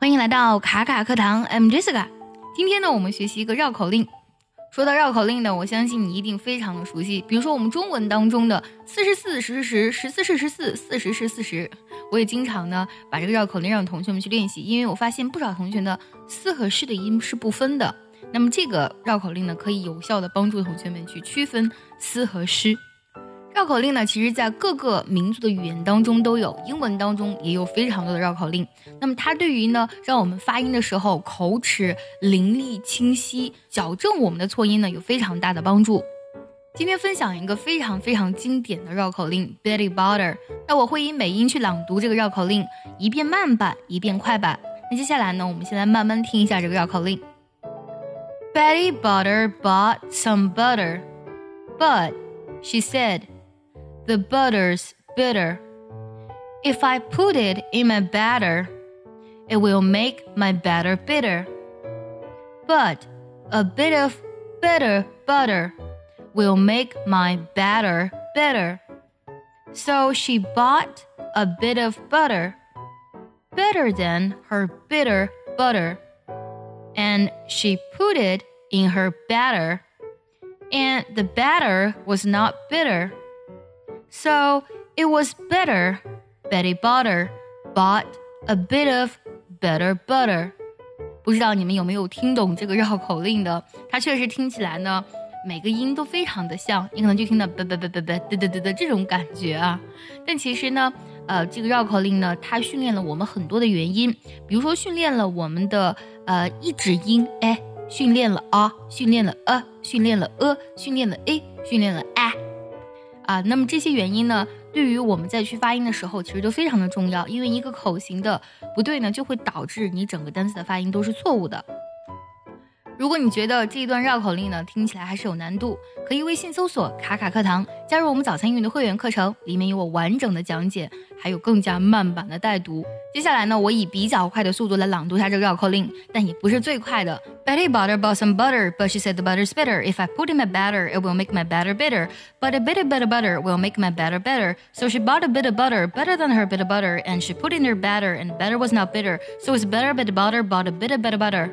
欢迎来到卡卡课堂，I'm Jessica。今天呢，我们学习一个绕口令。说到绕口令呢，我相信你一定非常的熟悉。比如说我们中文当中的四十四十十十四是十四，四十是四十。我也经常呢把这个绕口令让同学们去练习，因为我发现不少同学的四和诗的音是不分的。那么这个绕口令呢，可以有效的帮助同学们去区分四和诗。绕口令呢，其实，在各个民族的语言当中都有，英文当中也有非常多的绕口令。那么，它对于呢，让我们发音的时候口齿伶俐清晰，矫正我们的错音呢，有非常大的帮助。今天分享一个非常非常经典的绕口令，Betty Butter。那我会以美音去朗读这个绕口令，一遍慢版，一遍快版。那接下来呢，我们先来慢慢听一下这个绕口令。Betty Butter bought some butter, but she said. The butter's bitter. If I put it in my batter, it will make my batter bitter. But a bit of bitter butter will make my batter better. So she bought a bit of butter, better than her bitter butter, and she put it in her batter, and the batter was not bitter. So it was better. Betty Butter bought a bit of better butter. 不知道你们有没有听懂这个绕口令的？它确实听起来呢，每个音都非常的像，你可能就听到啵啵啵啵啵嘚嘚嘚这种感觉啊。但其实呢，呃，这个绕口令呢，它训练了我们很多的元音，比如说训练了我们的呃一指音，哎，训练了啊，训练了呃，训练了呃，训练了 a，训练了 a。啊，那么这些原因呢，对于我们在去发音的时候，其实都非常的重要，因为一个口型的不对呢，就会导致你整个单词的发音都是错误的。如果你觉得这一段绕口令呢听起来还是有难度，可以微信搜索“卡卡课堂”，加入我们早餐英语的会员课程，里面有我完整的讲解，还有更加慢版的带读。接下来呢，我以比较快的速度来朗读一下这个绕口令，但也不是最快的。Betty butter bought some butter, but she said the butter's bitter. If I put in my batter, it will make my batter bitter. But a bit of butter butter will make my batter better. So she bought a bit of butter, better than her bit of butter, and she put in her batter, and batter was not bitter. So it's better bit of butter bought a bit of better butter.